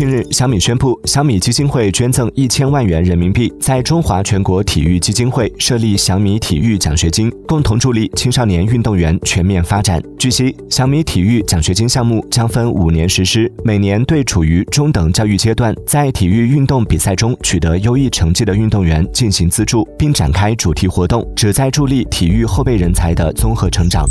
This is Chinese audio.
近日小米宣布小米基金会捐赠一千万元人民币在中华全国体育基金会设立小米体育奖学金。共同助力青少年运动员全面发展据悉小米体育奖学金项目将分五年实施每年对处于中等教育阶段在体育运动比赛中取得优异成绩的运动员进行资助并展开主题活动旨在助力体育后备人才的综合成长。